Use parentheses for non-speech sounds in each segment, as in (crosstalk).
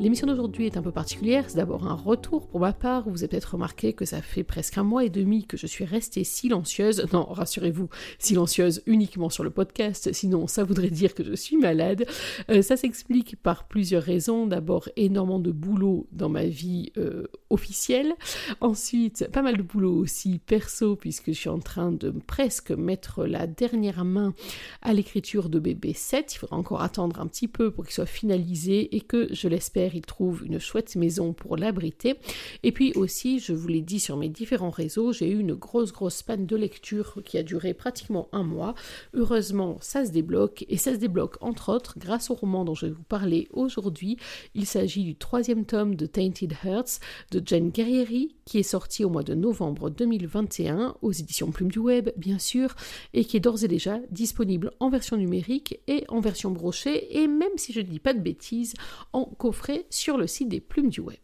L'émission d'aujourd'hui est un peu particulière, c'est d'abord un retour pour ma part, vous avez peut-être remarqué que ça fait presque un mois et demi que je suis restée silencieuse, non rassurez-vous, silencieuse uniquement sur le podcast, sinon ça voudrait dire que je suis malade. Euh, ça s'explique par plusieurs raisons, d'abord énormément de boulot dans ma vie euh, officielle, ensuite pas mal de boulot aussi perso puisque je suis en train de presque mettre la dernière main à l'écriture de bébé 7, il faudra encore attendre un petit peu pour qu'il soit finalisé et que je l'espère il trouve une chouette maison pour l'abriter. Et puis aussi, je vous l'ai dit sur mes différents réseaux, j'ai eu une grosse grosse panne de lecture qui a duré pratiquement un mois. Heureusement, ça se débloque et ça se débloque entre autres grâce au roman dont je vais vous parler aujourd'hui. Il s'agit du troisième tome de Tainted Hearts de Jane Guerrieri qui est sorti au mois de novembre 2021 aux éditions Plume du Web, bien sûr, et qui est d'ores et déjà disponible en version numérique et en version brochée, et même si je ne dis pas de bêtises, en coffret sur le site des plumes du web.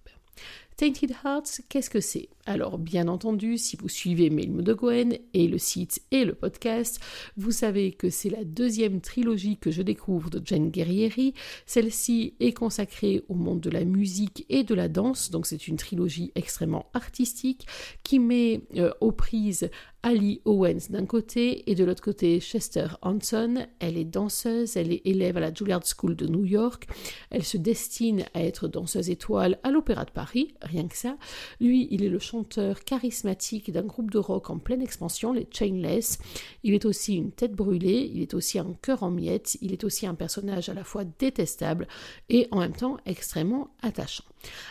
Tainted Hearts, qu'est-ce que c'est? Alors, bien entendu, si vous suivez Mail de Gwen et le site et le podcast, vous savez que c'est la deuxième trilogie que je découvre de Jane Guerrieri. Celle-ci est consacrée au monde de la musique et de la danse, donc c'est une trilogie extrêmement artistique qui met euh, aux prises Ali Owens d'un côté et de l'autre côté Chester Hanson. Elle est danseuse, elle est élève à la Juilliard School de New York. Elle se destine à être danseuse étoile à l'Opéra de Paris, rien que ça. Lui, il est le chanteur charismatique d'un groupe de rock en pleine expansion, les Chainless. Il est aussi une tête brûlée, il est aussi un cœur en miettes, il est aussi un personnage à la fois détestable et en même temps extrêmement attachant.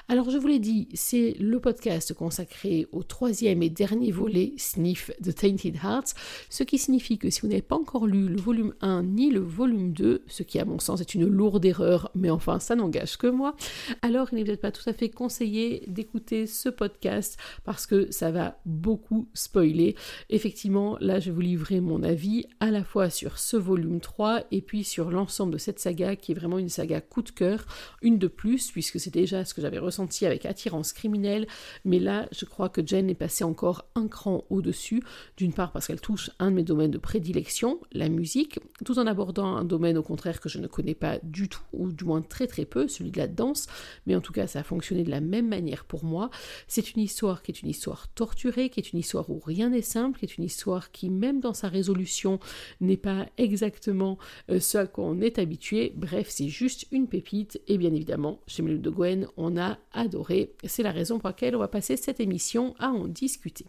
Alors je vous l'ai dit, c'est le podcast consacré au troisième et dernier volet Sniff de Tainted Hearts, ce qui signifie que si vous n'avez pas encore lu le volume 1 ni le volume 2, ce qui à mon sens est une lourde erreur, mais enfin ça n'engage que moi, alors il n'est peut-être pas tout à fait conseillé d'écouter ce podcast parce que ça va beaucoup spoiler. Effectivement, là je vais vous livrer mon avis à la fois sur ce volume 3 et puis sur l'ensemble de cette saga qui est vraiment une saga coup de cœur, une de plus puisque c'est déjà ce que j'avais ressenti avec Attirance criminelle, mais là je crois que Jen est passée encore un cran au-dessus d'une part parce qu'elle touche un de mes domaines de prédilection, la musique, tout en abordant un domaine au contraire que je ne connais pas du tout, ou du moins très très peu, celui de la danse, mais en tout cas ça a fonctionné de la même manière pour moi. C'est une histoire qui est une histoire torturée, qui est une histoire où rien n'est simple, qui est une histoire qui même dans sa résolution n'est pas exactement euh, ce à quoi on est habitué. Bref, c'est juste une pépite, et bien évidemment, chez Mélude de Gwen, on a adoré. C'est la raison pour laquelle on va passer cette émission à en discuter.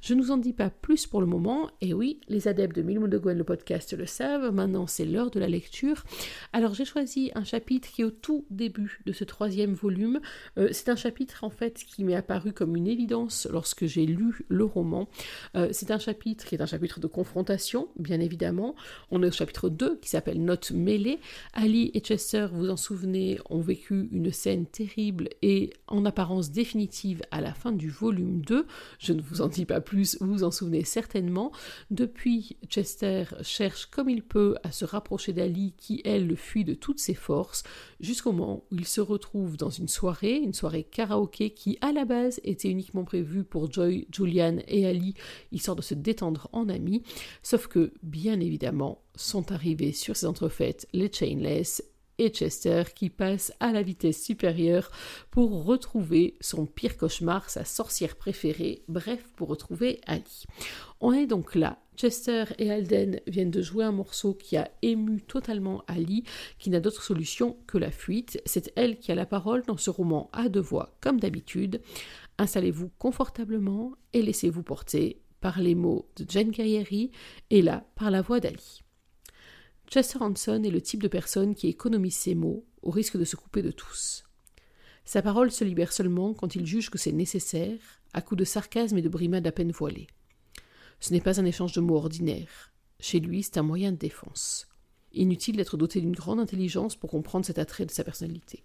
Je ne vous en dis pas plus pour le moment, et oui, les adeptes de Mille de Gwen, le podcast, le savent, maintenant c'est l'heure de la lecture. Alors j'ai choisi un chapitre qui est au tout début de ce troisième volume. Euh, c'est un chapitre en fait qui m'est apparu comme une évidence lorsque j'ai lu le roman. Euh, c'est un chapitre qui est un chapitre de confrontation, bien évidemment. On est au chapitre 2 qui s'appelle Note mêlée. Ali et Chester, vous en souvenez, ont vécu une scène terrible et en apparence définitive à la fin du volume 2. Je ne vous en dis pas plus, vous vous en souvenez certainement. Depuis, Chester cherche comme il peut à se rapprocher d'Ali qui, elle, le fuit de toutes ses forces, jusqu'au moment où il se retrouve dans une soirée, une soirée karaoké qui, à la base, était uniquement prévue pour Joy, Julian et Ali, histoire de se détendre en amis, sauf que, bien évidemment, sont arrivés sur ces entrefaites les Chainless et Chester qui passe à la vitesse supérieure pour retrouver son pire cauchemar, sa sorcière préférée, bref, pour retrouver Ali. On est donc là. Chester et Alden viennent de jouer un morceau qui a ému totalement Ali, qui n'a d'autre solution que la fuite. C'est elle qui a la parole dans ce roman à deux voix, comme d'habitude. Installez-vous confortablement et laissez-vous porter par les mots de Jane Guerrieri et là par la voix d'Ali. Chester Hanson est le type de personne qui économise ses mots au risque de se couper de tous. Sa parole se libère seulement quand il juge que c'est nécessaire, à coups de sarcasme et de brimades à peine voilées. Ce n'est pas un échange de mots ordinaire. Chez lui, c'est un moyen de défense. Inutile d'être doté d'une grande intelligence pour comprendre cet attrait de sa personnalité.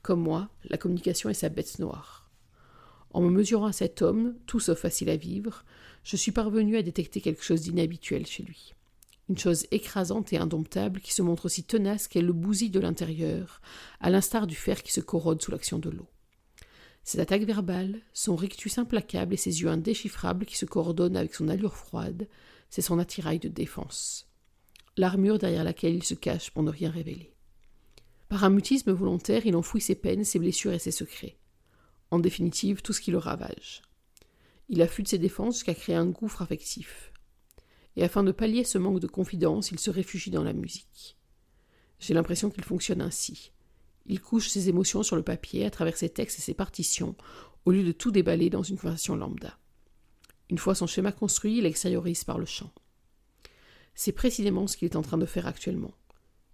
Comme moi, la communication est sa bête noire. En me mesurant à cet homme, tout sauf facile à vivre, je suis parvenu à détecter quelque chose d'inhabituel chez lui une chose écrasante et indomptable qui se montre aussi tenace qu'elle le bousille de l'intérieur, à l'instar du fer qui se corrode sous l'action de l'eau. Ses attaques verbales, son rictus implacable et ses yeux indéchiffrables qui se coordonnent avec son allure froide, c'est son attirail de défense. L'armure derrière laquelle il se cache pour ne rien révéler. Par un mutisme volontaire, il enfouit ses peines, ses blessures et ses secrets. En définitive, tout ce qui le ravage. Il affûte ses défenses jusqu'à créer un gouffre affectif et afin de pallier ce manque de confidence, il se réfugie dans la musique. J'ai l'impression qu'il fonctionne ainsi. Il couche ses émotions sur le papier à travers ses textes et ses partitions, au lieu de tout déballer dans une conversation lambda. Une fois son schéma construit, il extériorise par le chant. C'est précisément ce qu'il est en train de faire actuellement.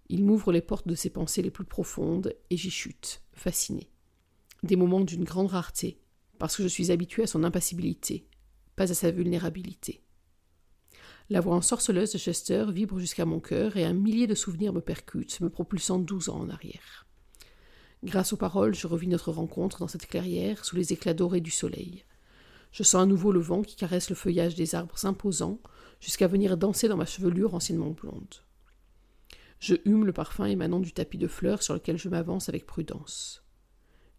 Il m'ouvre les portes de ses pensées les plus profondes et j'y chute, fasciné. Des moments d'une grande rareté, parce que je suis habitué à son impassibilité, pas à sa vulnérabilité. La voix ensorceleuse de Chester vibre jusqu'à mon cœur et un millier de souvenirs me percutent, me propulsant douze ans en arrière. Grâce aux paroles, je revis notre rencontre dans cette clairière sous les éclats dorés du soleil. Je sens à nouveau le vent qui caresse le feuillage des arbres imposants jusqu'à venir danser dans ma chevelure anciennement blonde. Je hume le parfum émanant du tapis de fleurs sur lequel je m'avance avec prudence.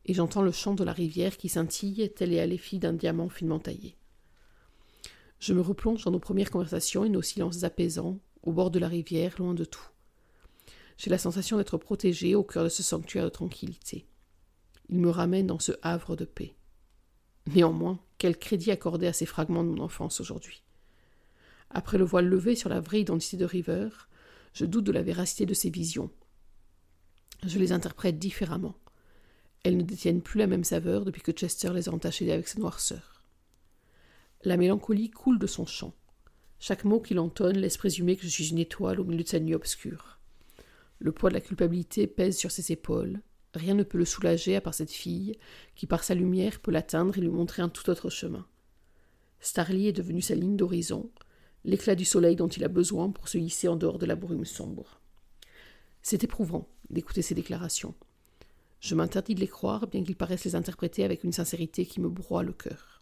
Et j'entends le chant de la rivière qui scintille, tel et à d'un diamant finement taillé. Je me replonge dans nos premières conversations et nos silences apaisants, au bord de la rivière, loin de tout. J'ai la sensation d'être protégé au cœur de ce sanctuaire de tranquillité. Il me ramène dans ce havre de paix. Néanmoins, quel crédit accorder à ces fragments de mon enfance aujourd'hui? Après le voile levé sur la vraie identité de River, je doute de la véracité de ces visions. Je les interprète différemment. Elles ne détiennent plus la même saveur depuis que Chester les a entachées avec sa noirceur. La mélancolie coule de son chant. Chaque mot qu'il entonne laisse présumer que je suis une étoile au milieu de sa nuit obscure. Le poids de la culpabilité pèse sur ses épaules. Rien ne peut le soulager à part cette fille, qui par sa lumière peut l'atteindre et lui montrer un tout autre chemin. Starly est devenu sa ligne d'horizon, l'éclat du soleil dont il a besoin pour se hisser en dehors de la brume sombre. C'est éprouvant d'écouter ces déclarations. Je m'interdis de les croire, bien qu'il paraisse les interpréter avec une sincérité qui me broie le cœur.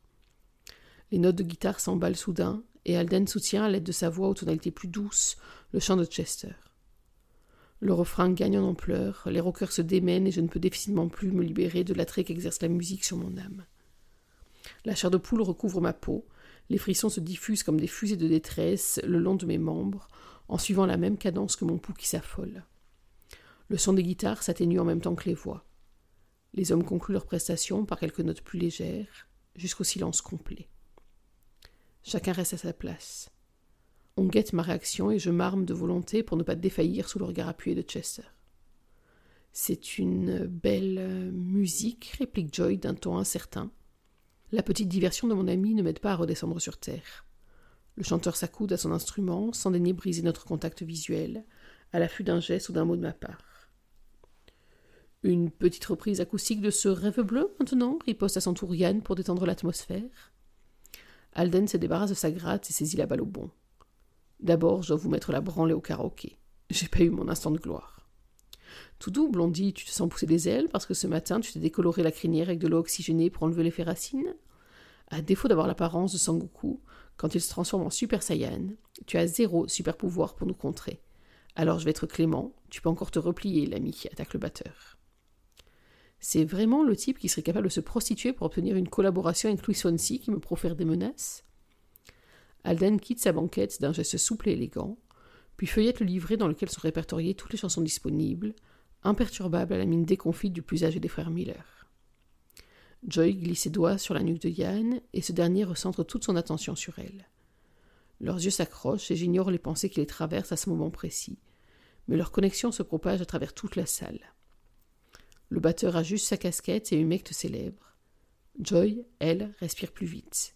Les notes de guitare s'emballent soudain, et Alden soutient, à l'aide de sa voix aux tonalités plus douces, le chant de Chester. Le refrain gagne en ampleur, les rockers se démènent et je ne peux difficilement plus me libérer de l'attrait qu'exerce la musique sur mon âme. La chair de poule recouvre ma peau, les frissons se diffusent comme des fusées de détresse le long de mes membres, en suivant la même cadence que mon pouls qui s'affole. Le son des guitares s'atténue en même temps que les voix. Les hommes concluent leur prestation par quelques notes plus légères, jusqu'au silence complet. Chacun reste à sa place. On guette ma réaction et je m'arme de volonté pour ne pas défaillir sous le regard appuyé de Chester. C'est une belle musique, réplique Joy d'un ton incertain. La petite diversion de mon ami ne m'aide pas à redescendre sur terre. Le chanteur s'accoude à son instrument, sans daigner briser notre contact visuel, à l'affût d'un geste ou d'un mot de ma part. Une petite reprise acoustique de ce rêve bleu, maintenant, riposte à son tour Yann pour détendre l'atmosphère. Alden se débarrasse de sa gratte et saisit la balle au bon. D'abord, je dois vous mettre la branlée au karaoké. J'ai pas eu mon instant de gloire. Tout doux, Blondie, tu te sens pousser des ailes parce que ce matin tu t'es décoloré la crinière avec de l'eau oxygénée pour enlever les racines À défaut d'avoir l'apparence de Sangoku, quand il se transforme en Super Saiyan, tu as zéro super pouvoir pour nous contrer. Alors je vais être clément, tu peux encore te replier, l'ami, attaque le batteur. C'est vraiment le type qui serait capable de se prostituer pour obtenir une collaboration avec Louis Swansea qui me profère des menaces Alden quitte sa banquette d'un geste souple et élégant, puis feuillette le livret dans lequel sont répertoriées toutes les chansons disponibles, imperturbable à la mine déconfite du plus âgé des frères Miller. Joy glisse ses doigts sur la nuque de Yann, et ce dernier recentre toute son attention sur elle. Leurs yeux s'accrochent, et j'ignore les pensées qui les traversent à ce moment précis, mais leur connexion se propage à travers toute la salle. Le batteur ajuste sa casquette et humecte ses lèvres. Joy, elle, respire plus vite.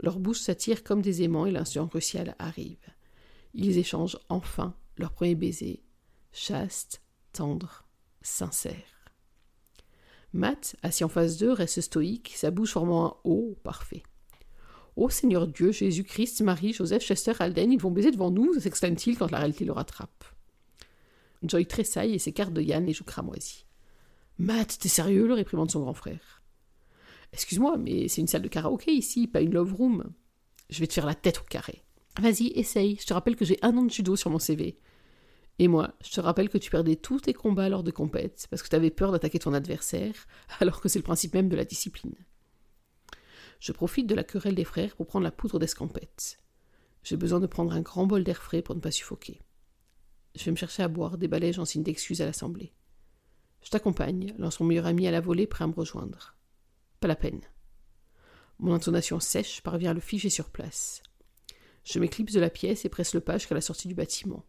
Leurs bouches s'attirent comme des aimants et l'instant crucial arrive. Ils échangent enfin leur premier baiser, chaste, tendre, sincère. Matt, assis en face d'eux, reste stoïque, sa bouche formant un O parfait. Ô Seigneur Dieu, Jésus-Christ, Marie, Joseph, Chester, Alden, ils vont baiser devant nous, s'exclame-t-il quand la réalité le rattrape. Joy tressaille et s'écarte de Yann les joues cramoisies. Matt, t'es sérieux le réprimande son grand frère. Excuse-moi, mais c'est une salle de karaoké ici, pas une love room. Je vais te faire la tête au carré. Vas-y, essaye, je te rappelle que j'ai un an de judo sur mon CV. Et moi, je te rappelle que tu perdais tous tes combats lors de compètes parce que tu avais peur d'attaquer ton adversaire, (laughs) alors que c'est le principe même de la discipline. Je profite de la querelle des frères pour prendre la poudre d'escampette. J'ai besoin de prendre un grand bol d'air frais pour ne pas suffoquer. Je vais me chercher à boire des balais en signe d'excuse à l'assemblée. Je t'accompagne, lance mon meilleur ami à la volée prêt à me rejoindre. Pas la peine. Mon intonation sèche parvient à le figer sur place. Je m'éclipse de la pièce et presse le pas jusqu'à la sortie du bâtiment.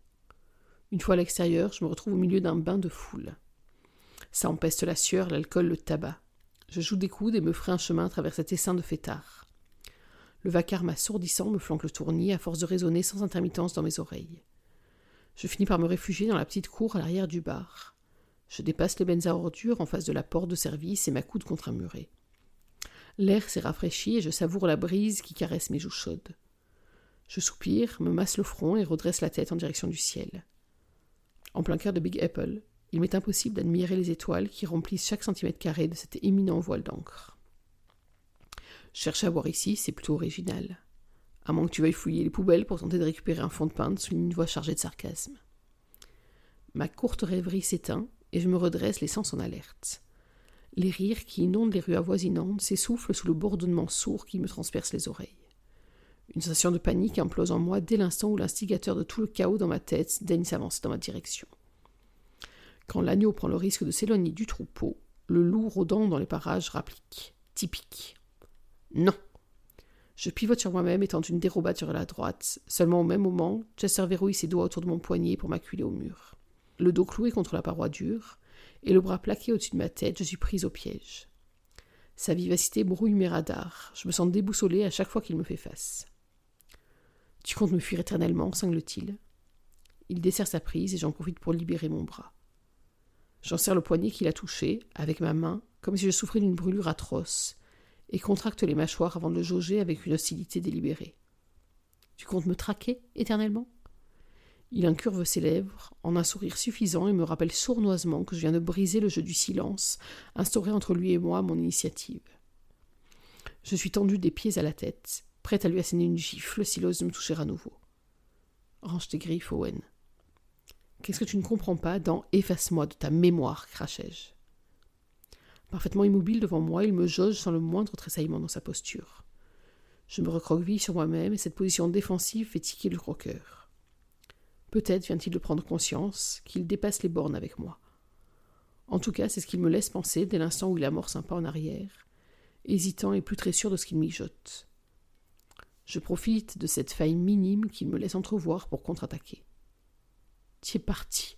Une fois à l'extérieur, je me retrouve au milieu d'un bain de foule. Ça empeste la sueur, l'alcool, le tabac. Je joue des coudes et me ferai un chemin à travers cet essaim de fêtards. Le vacarme assourdissant me flanque le tournis à force de résonner sans intermittence dans mes oreilles. Je finis par me réfugier dans la petite cour à l'arrière du bar. Je dépasse les bennes à en face de la porte de service et m'accoude contre un muret. L'air s'est rafraîchi et je savoure la brise qui caresse mes joues chaudes. Je soupire, me masse le front et redresse la tête en direction du ciel. En plein cœur de Big Apple, il m'est impossible d'admirer les étoiles qui remplissent chaque centimètre carré de cet éminent voile d'encre. Chercher à voir ici, c'est plutôt original. À moins que tu veuilles fouiller les poubelles pour tenter de récupérer un fond de peintre sous une voix chargée de sarcasme. Ma courte rêverie s'éteint et je me redresse, les sens en alerte. Les rires qui inondent les rues avoisinantes s'essoufflent sous le bourdonnement sourd qui me transperce les oreilles. Une sensation de panique implose en moi dès l'instant où l'instigateur de tout le chaos dans ma tête daigne s'avancer dans ma direction. Quand l'agneau prend le risque de s'éloigner du troupeau, le loup rôdant dans les parages rapplique. Typique. Non. Je pivote sur moi-même tente une dérobade sur la droite. Seulement au même moment, Chester verrouille ses doigts autour de mon poignet pour m'acculer au mur. Le dos cloué contre la paroi dure, et le bras plaqué au-dessus de ma tête, je suis prise au piège. Sa vivacité brouille mes radars. Je me sens déboussolée à chaque fois qu'il me fait face. Tu comptes me fuir éternellement cingle-t-il. Il dessert sa prise et j'en profite pour libérer mon bras. J'en serre le poignet qu'il a touché, avec ma main, comme si je souffrais d'une brûlure atroce, et contracte les mâchoires avant de le jauger avec une hostilité délibérée. Tu comptes me traquer éternellement? Il incurve ses lèvres, en un sourire suffisant, et me rappelle sournoisement que je viens de briser le jeu du silence, instauré entre lui et moi mon initiative. Je suis tendu des pieds à la tête, prête à lui asséner une gifle s'il ose me toucher à nouveau. Range tes griffes, Owen. Qu'est-ce que tu ne comprends pas dans Efface-moi de ta mémoire, crachai-je. Parfaitement immobile devant moi, il me jauge sans le moindre tressaillement dans sa posture. Je me recroqueville sur moi-même et cette position défensive fait tiquer le croqueur. Peut-être vient-il de prendre conscience qu'il dépasse les bornes avec moi. En tout cas, c'est ce qu'il me laisse penser dès l'instant où il amorce un pas en arrière, hésitant et plus très sûr de ce qu'il mijote. Je profite de cette faille minime qu'il me laisse entrevoir pour contre-attaquer. Tu es parti.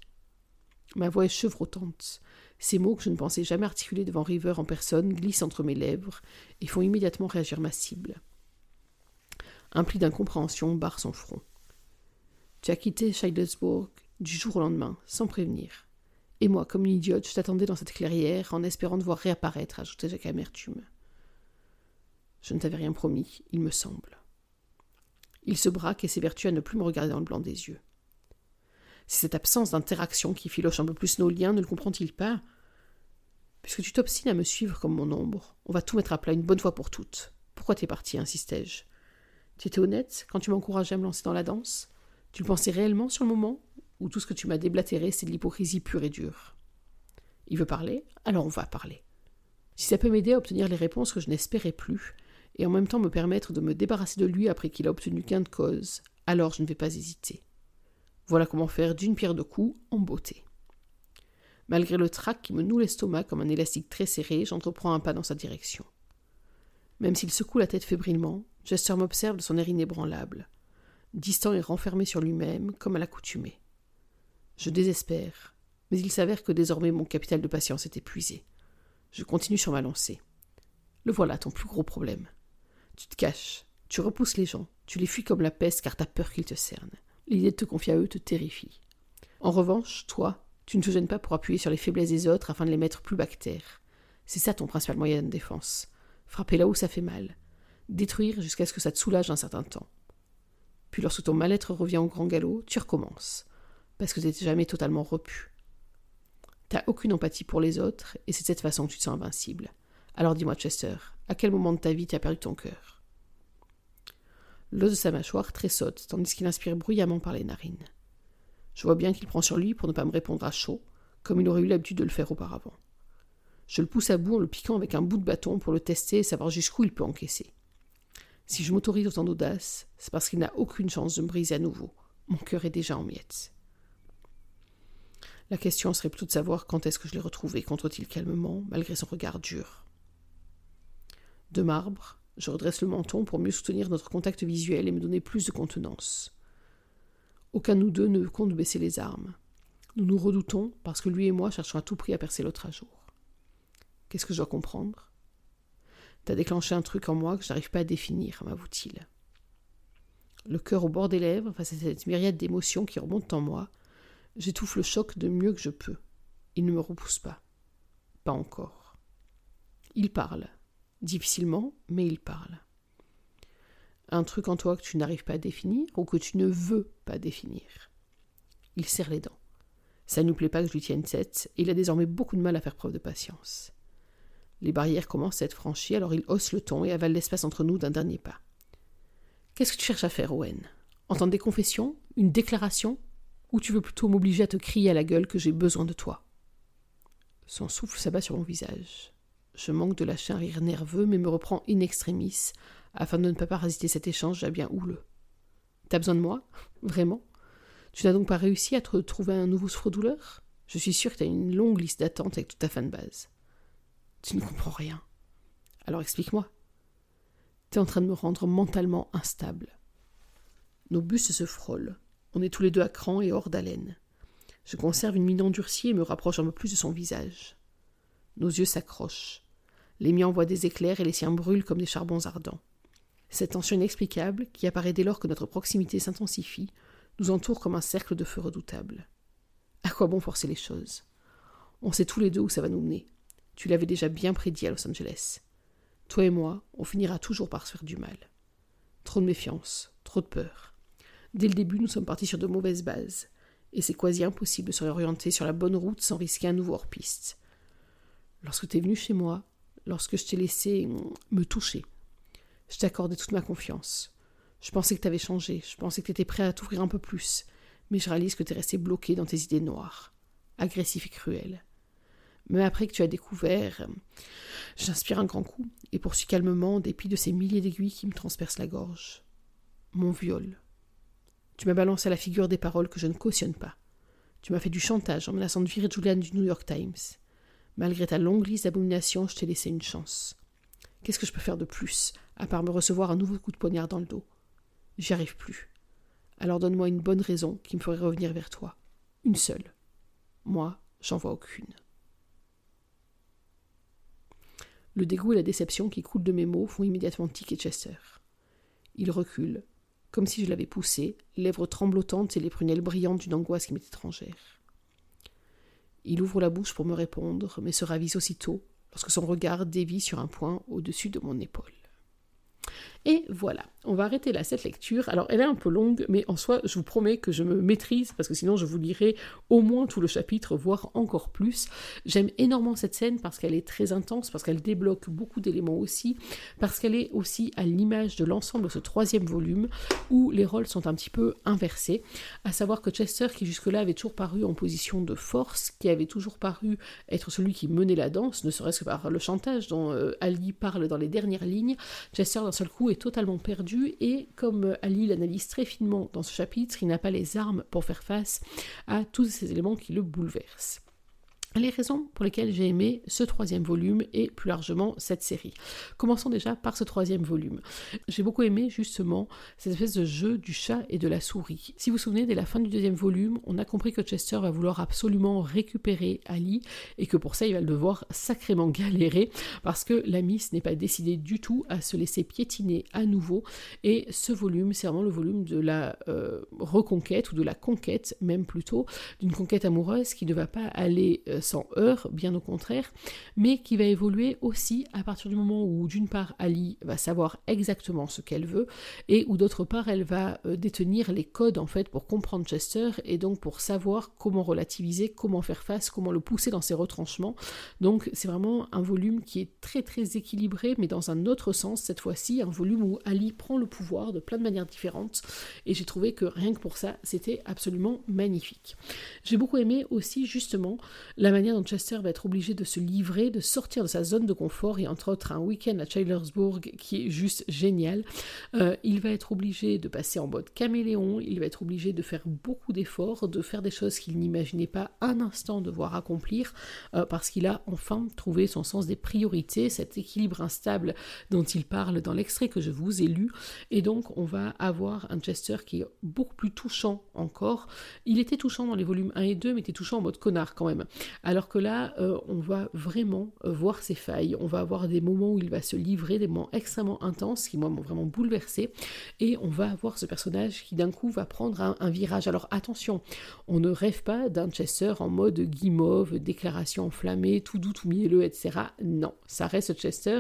Ma voix est chevrotante. Ces mots que je ne pensais jamais articuler devant River en personne glissent entre mes lèvres et font immédiatement réagir ma cible. Un pli d'incompréhension barre son front. Tu as quitté Scheidelsburg du jour au lendemain, sans prévenir. Et moi, comme une idiote, je t'attendais dans cette clairière en espérant de voir réapparaître, ajoutait Jacques Amertume. Je ne t'avais rien promis, il me semble. Il se braque et s'évertue à ne plus me regarder dans le blanc des yeux. C'est cette absence d'interaction qui filoche un peu plus nos liens, ne le comprend-il pas? Puisque tu t'obstines à me suivre comme mon ombre, on va tout mettre à plat une bonne fois pour toutes. Pourquoi t'es parti? insistai-je. Tu étais honnête quand tu m'encourageais à me lancer dans la danse? Tu pensais réellement sur le moment Ou tout ce que tu m'as déblatéré, c'est de l'hypocrisie pure et dure? Il veut parler? Alors on va parler. Si ça peut m'aider à obtenir les réponses que je n'espérais plus, et en même temps me permettre de me débarrasser de lui après qu'il a obtenu gain de cause, alors je ne vais pas hésiter. Voilà comment faire d'une pierre deux coups en beauté. Malgré le trac qui me noue l'estomac comme un élastique très serré, j'entreprends un pas dans sa direction. Même s'il secoue la tête fébrilement, Jester m'observe de son air inébranlable, distant et renfermé sur lui-même, comme à l'accoutumée. Je désespère, mais il s'avère que désormais mon capital de patience est épuisé. Je continue sur ma lancée. Le voilà ton plus gros problème. Tu te caches, tu repousses les gens, tu les fuis comme la peste car t'as peur qu'ils te cernent. L'idée de te confier à eux te terrifie. En revanche, toi, tu ne te gênes pas pour appuyer sur les faiblesses des autres afin de les mettre plus bactères. C'est ça ton principal moyen de défense. Frapper là où ça fait mal. Détruire jusqu'à ce que ça te soulage un certain temps. Puis lorsque ton mal-être revient au grand galop, tu recommences. Parce que tu n'es jamais totalement repu. T'as aucune empathie pour les autres, et c'est de cette façon que tu sens invincible. Alors dis-moi, Chester, à quel moment de ta vie tu as perdu ton cœur? L'os de sa mâchoire tressaute, tandis qu'il inspire bruyamment par les narines. Je vois bien qu'il prend sur lui pour ne pas me répondre à chaud, comme il aurait eu l'habitude de le faire auparavant. Je le pousse à bout en le piquant avec un bout de bâton pour le tester et savoir jusqu'où il peut encaisser. Si je m'autorise autant d'audace, c'est parce qu'il n'a aucune chance de me briser à nouveau. Mon cœur est déjà en miettes. La question serait plutôt de savoir quand est-ce que je l'ai retrouvé, contre-t-il calmement, malgré son regard dur. De marbre, je redresse le menton pour mieux soutenir notre contact visuel et me donner plus de contenance. Aucun de nous deux ne compte baisser les armes. Nous nous redoutons parce que lui et moi cherchons à tout prix à percer l'autre à jour. Qu'est-ce que je dois comprendre? T'as déclenché un truc en moi que je n'arrive pas à définir, m'avoue-t-il. Le cœur au bord des lèvres, face à cette myriade d'émotions qui remontent en moi, j'étouffe le choc de mieux que je peux. Il ne me repousse pas. Pas encore. Il parle. Difficilement, mais il parle. Un truc en toi que tu n'arrives pas à définir ou que tu ne veux pas définir. Il serre les dents. Ça ne nous plaît pas que je lui tienne tête, et il a désormais beaucoup de mal à faire preuve de patience. Les barrières commencent à être franchies, alors il hausse le ton et avale l'espace entre nous d'un dernier pas. Qu'est-ce que tu cherches à faire, Owen? Entendre des confessions? Une déclaration? Ou tu veux plutôt m'obliger à te crier à la gueule que j'ai besoin de toi? Son souffle s'abat sur mon visage. Je manque de lâcher un rire nerveux, mais me reprends in extremis, afin de ne pas parasiter cet échange déjà bien houleux. T'as besoin de moi? Vraiment? Tu n'as donc pas réussi à te trouver un nouveau souffre-douleur? Je suis sûr que tu as une longue liste d'attentes avec toute ta fanbase. Tu ne comprends rien. Alors explique-moi. Tu es en train de me rendre mentalement instable. Nos bustes se frôlent. On est tous les deux à cran et hors d'haleine. Je conserve une mine endurcie et me rapproche un peu plus de son visage. Nos yeux s'accrochent. Les miens envoient des éclairs et les siens brûlent comme des charbons ardents. Cette tension inexplicable, qui apparaît dès lors que notre proximité s'intensifie, nous entoure comme un cercle de feu redoutable. À quoi bon forcer les choses? On sait tous les deux où ça va nous mener. Tu l'avais déjà bien prédit à Los Angeles. Toi et moi, on finira toujours par se faire du mal. Trop de méfiance, trop de peur. Dès le début, nous sommes partis sur de mauvaises bases, et c'est quasi impossible de se réorienter sur la bonne route sans risquer un nouveau hors-piste. Lorsque tu es venu chez moi, lorsque je t'ai laissé me toucher, je t'ai accordé toute ma confiance. Je pensais que tu avais changé, je pensais que tu étais prêt à t'ouvrir un peu plus, mais je réalise que tu es resté bloqué dans tes idées noires, agressif et cruel. Mais après que tu as découvert, euh, j'inspire un grand coup et poursuis calmement en dépit de ces milliers d'aiguilles qui me transpercent la gorge. Mon viol. Tu m'as balancé à la figure des paroles que je ne cautionne pas. Tu m'as fait du chantage en menaçant de virer Julian du New York Times. Malgré ta longue liste d'abominations, je t'ai laissé une chance. Qu'est-ce que je peux faire de plus, à part me recevoir un nouveau coup de poignard dans le dos? J'y arrive plus. Alors donne-moi une bonne raison qui me ferait revenir vers toi. Une seule. Moi, j'en vois aucune. Le dégoût et la déception qui coulent de mes mots font immédiatement tiquer Chester. Il recule, comme si je l'avais poussé, lèvres tremblotantes et les prunelles brillantes d'une angoisse qui m'est étrangère. Il ouvre la bouche pour me répondre, mais se ravise aussitôt lorsque son regard dévie sur un point au-dessus de mon épaule. Et voilà, on va arrêter là cette lecture. Alors elle est un peu longue, mais en soi, je vous promets que je me maîtrise, parce que sinon je vous lirai au moins tout le chapitre, voire encore plus. J'aime énormément cette scène parce qu'elle est très intense, parce qu'elle débloque beaucoup d'éléments aussi, parce qu'elle est aussi à l'image de l'ensemble de ce troisième volume, où les rôles sont un petit peu inversés, à savoir que Chester, qui jusque-là avait toujours paru en position de force, qui avait toujours paru être celui qui menait la danse, ne serait-ce que par le chantage dont euh, Ali parle dans les dernières lignes, Chester d'un seul coup est totalement perdu et comme Ali l'analyse très finement dans ce chapitre, il n'a pas les armes pour faire face à tous ces éléments qui le bouleversent les raisons pour lesquelles j'ai aimé ce troisième volume et plus largement cette série. Commençons déjà par ce troisième volume. J'ai beaucoup aimé justement cette espèce de jeu du chat et de la souris. Si vous vous souvenez, dès la fin du deuxième volume, on a compris que Chester va vouloir absolument récupérer Ali et que pour ça il va devoir sacrément galérer parce que la Miss n'est pas décidée du tout à se laisser piétiner à nouveau et ce volume c'est vraiment le volume de la euh, reconquête ou de la conquête même plutôt d'une conquête amoureuse qui ne va pas aller euh, sans heurts, bien au contraire, mais qui va évoluer aussi à partir du moment où d'une part Ali va savoir exactement ce qu'elle veut et où d'autre part elle va euh, détenir les codes en fait pour comprendre Chester et donc pour savoir comment relativiser, comment faire face, comment le pousser dans ses retranchements. Donc c'est vraiment un volume qui est très très équilibré mais dans un autre sens cette fois-ci, un volume où Ali prend le pouvoir de plein de manières différentes et j'ai trouvé que rien que pour ça c'était absolument magnifique. J'ai beaucoup aimé aussi justement la manière dont Chester va être obligé de se livrer, de sortir de sa zone de confort et entre autres un week-end à Chandlersburg qui est juste génial. Euh, il va être obligé de passer en mode caméléon, il va être obligé de faire beaucoup d'efforts, de faire des choses qu'il n'imaginait pas un instant devoir accomplir euh, parce qu'il a enfin trouvé son sens des priorités, cet équilibre instable dont il parle dans l'extrait que je vous ai lu. Et donc on va avoir un Chester qui est beaucoup plus touchant encore. Il était touchant dans les volumes 1 et 2, mais était touchant en mode connard quand même. Alors que là, euh, on va vraiment voir ses failles, on va avoir des moments où il va se livrer, des moments extrêmement intenses qui moi m'ont vraiment bouleversé. Et on va avoir ce personnage qui d'un coup va prendre un, virage. Alors attention, on ne rêve pas d'un Chester en mode guimauve, déclaration enflammée, tout doux, tout mielleux, etc. Non, ça reste Chester.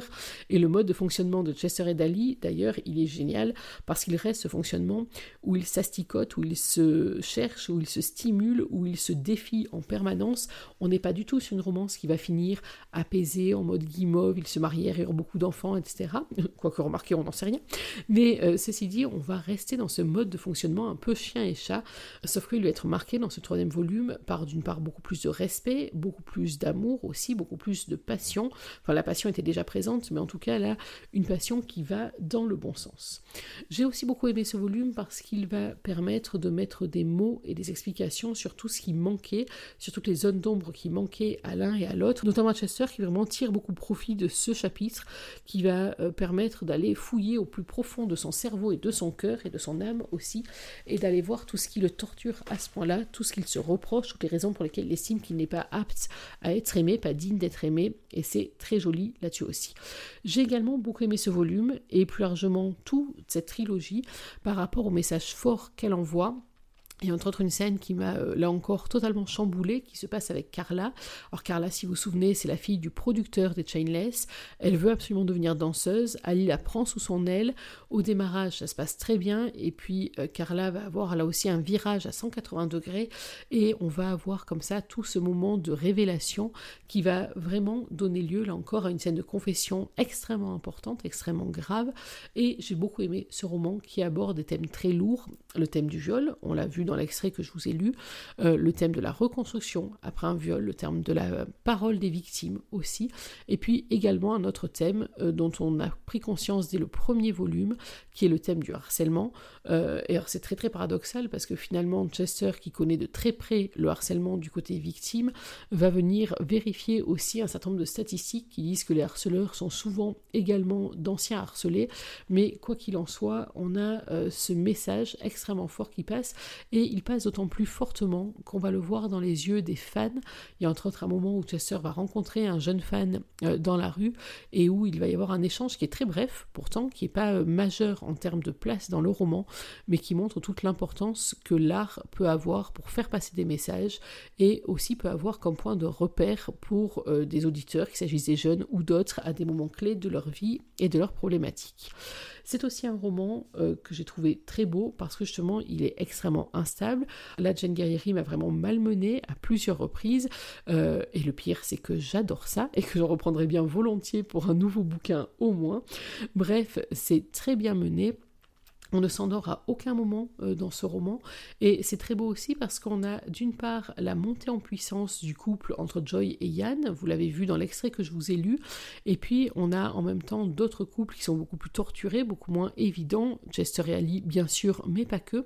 Et le mode de fonctionnement de Chester et Dali, d'ailleurs, il est génial parce qu'il reste ce fonctionnement où il s'asticote, où il se cherche, où il se stimule, où il se défie en permanence. N'est pas du tout sur une romance qui va finir apaisée, en mode guimauve, ils se marièrent et ont beaucoup d'enfants, etc. (laughs) Quoique remarquez, on n'en sait rien. Mais euh, ceci dit, on va rester dans ce mode de fonctionnement un peu chien et chat, sauf qu'il va être marqué dans ce troisième volume par d'une part beaucoup plus de respect, beaucoup plus d'amour aussi, beaucoup plus de passion. Enfin, la passion était déjà présente, mais en tout cas là, une passion qui va dans le bon sens. J'ai aussi beaucoup aimé ce volume parce qu'il va permettre de mettre des mots et des explications sur tout ce qui manquait, sur toutes les zones d'ombre qui manquaient à l'un et à l'autre, notamment à Chester qui vraiment tire beaucoup profit de ce chapitre qui va euh, permettre d'aller fouiller au plus profond de son cerveau et de son cœur et de son âme aussi, et d'aller voir tout ce qui le torture à ce point-là, tout ce qu'il se reproche, toutes les raisons pour lesquelles il estime qu'il n'est pas apte à être aimé, pas digne d'être aimé, et c'est très joli là-dessus aussi. J'ai également beaucoup aimé ce volume, et plus largement toute cette trilogie, par rapport au message fort qu'elle envoie, et entre autres une scène qui m'a euh, là encore totalement chamboulée, qui se passe avec Carla. Alors Carla, si vous vous souvenez, c'est la fille du producteur des Chainless. Elle veut absolument devenir danseuse. Ali la prend sous son aile. Au démarrage, ça se passe très bien. Et puis euh, Carla va avoir là aussi un virage à 180 degrés. Et on va avoir comme ça tout ce moment de révélation qui va vraiment donner lieu là encore à une scène de confession extrêmement importante, extrêmement grave. Et j'ai beaucoup aimé ce roman qui aborde des thèmes très lourds. Le thème du viol, on l'a vu dans l'extrait que je vous ai lu, euh, le thème de la reconstruction après un viol, le thème de la parole des victimes aussi, et puis également un autre thème euh, dont on a pris conscience dès le premier volume, qui est le thème du harcèlement. Euh, et alors c'est très très paradoxal parce que finalement Chester, qui connaît de très près le harcèlement du côté victime, va venir vérifier aussi un certain nombre de statistiques qui disent que les harceleurs sont souvent également d'anciens harcelés, mais quoi qu'il en soit, on a ce message extrêmement fort qui passe il passe d'autant plus fortement qu'on va le voir dans les yeux des fans. Il y a entre autres un moment où Chester va rencontrer un jeune fan euh, dans la rue et où il va y avoir un échange qui est très bref, pourtant, qui n'est pas euh, majeur en termes de place dans le roman, mais qui montre toute l'importance que l'art peut avoir pour faire passer des messages et aussi peut avoir comme point de repère pour euh, des auditeurs, qu'il s'agisse des jeunes ou d'autres, à des moments clés de leur vie et de leurs problématiques. C'est aussi un roman euh, que j'ai trouvé très beau parce que justement il est extrêmement instable. La Jane Guerrieri m'a vraiment malmené à plusieurs reprises euh, et le pire c'est que j'adore ça et que je reprendrai bien volontiers pour un nouveau bouquin au moins. Bref, c'est très bien mené. On ne s'endort à aucun moment euh, dans ce roman. Et c'est très beau aussi parce qu'on a d'une part la montée en puissance du couple entre Joy et Yann, vous l'avez vu dans l'extrait que je vous ai lu, et puis on a en même temps d'autres couples qui sont beaucoup plus torturés, beaucoup moins évidents, Chester et Ali bien sûr, mais pas que,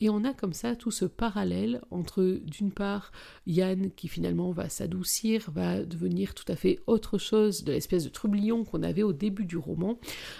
et on a comme ça tout ce parallèle entre d'une part Yann qui finalement va s'adoucir, va devenir tout à fait autre chose de l'espèce de trublion qu'on avait au début du roman,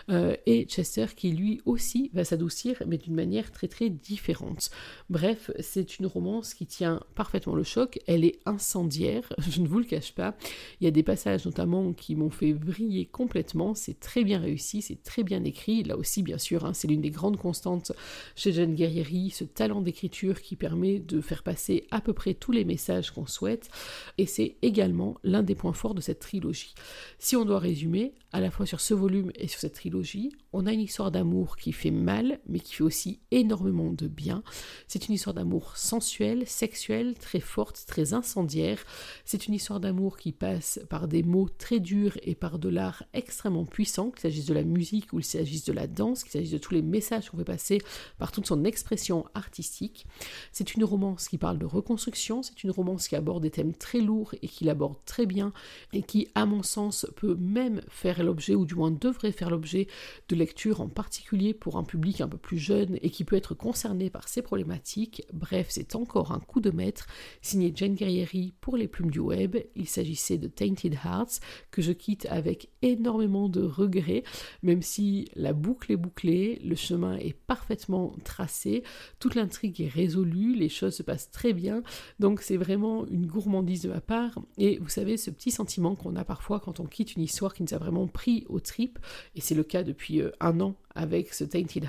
euh, et Chester qui lui aussi va s'adoucir mais d'une manière très très différente. Bref, c'est une romance qui tient parfaitement le choc, elle est incendiaire, (laughs) je ne vous le cache pas. Il y a des passages notamment qui m'ont fait vriller complètement, c'est très bien réussi, c'est très bien écrit, là aussi bien sûr, hein, c'est l'une des grandes constantes chez Jeanne Guerrieri, ce talent d'écriture qui permet de faire passer à peu près tous les messages qu'on souhaite, et c'est également l'un des points forts de cette trilogie. Si on doit résumer, à la fois sur ce volume et sur cette trilogie, on a une histoire d'amour qui fait mal, mais qui fait aussi énormément de bien. C'est une histoire d'amour sensuelle, sexuelle, très forte, très incendiaire. C'est une histoire d'amour qui passe par des mots très durs et par de l'art extrêmement puissant, qu'il s'agisse de la musique ou qu'il s'agisse de la danse, qu'il s'agisse de tous les messages qu'on fait passer par toute son expression artistique. C'est une romance qui parle de reconstruction, c'est une romance qui aborde des thèmes très lourds et qui l'aborde très bien et qui, à mon sens, peut même faire l'objet, ou du moins devrait faire l'objet, de lecture en particulier pour un public un peu plus jeune et qui peut être concerné par ces problématiques. Bref, c'est encore un coup de maître signé Jane Guerrieri pour les plumes du web. Il s'agissait de Tainted Hearts que je quitte avec énormément de regrets, même si la boucle est bouclée, le chemin est parfaitement tracé, toute l'intrigue est résolue, les choses se passent très bien, donc c'est vraiment une gourmandise de ma part. Et vous savez, ce petit sentiment qu'on a parfois quand on quitte une histoire qui nous a vraiment pris au trip, et c'est le cas depuis euh, un an avec ce Tainted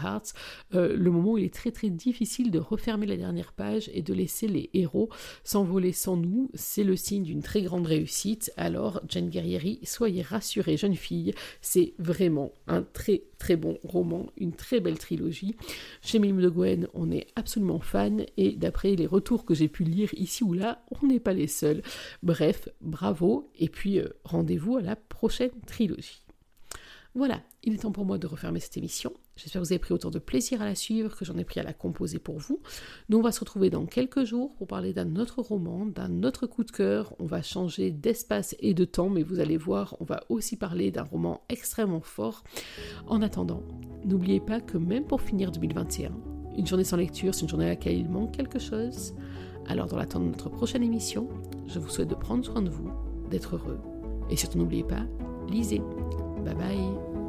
Euh, le moment où il est très très difficile de refermer la dernière page et de laisser les héros s'envoler sans nous, c'est le signe d'une très grande réussite. Alors, Jane Guerrieri, soyez rassurée, jeune fille, c'est vraiment un très très bon roman, une très belle trilogie. Chez Mime de Gwen, on est absolument fan et d'après les retours que j'ai pu lire ici ou là, on n'est pas les seuls. Bref, bravo et puis euh, rendez-vous à la prochaine trilogie. Voilà, il est temps pour moi de refermer cette émission. J'espère que vous avez pris autant de plaisir à la suivre que j'en ai pris à la composer pour vous. Nous, on va se retrouver dans quelques jours pour parler d'un autre roman, d'un autre coup de cœur. On va changer d'espace et de temps, mais vous allez voir, on va aussi parler d'un roman extrêmement fort. En attendant, n'oubliez pas que même pour finir 2021, une journée sans lecture, c'est une journée à laquelle il manque quelque chose. Alors, dans l'attente de notre prochaine émission, je vous souhaite de prendre soin de vous, d'être heureux. Et surtout, n'oubliez pas, lisez. Bye bye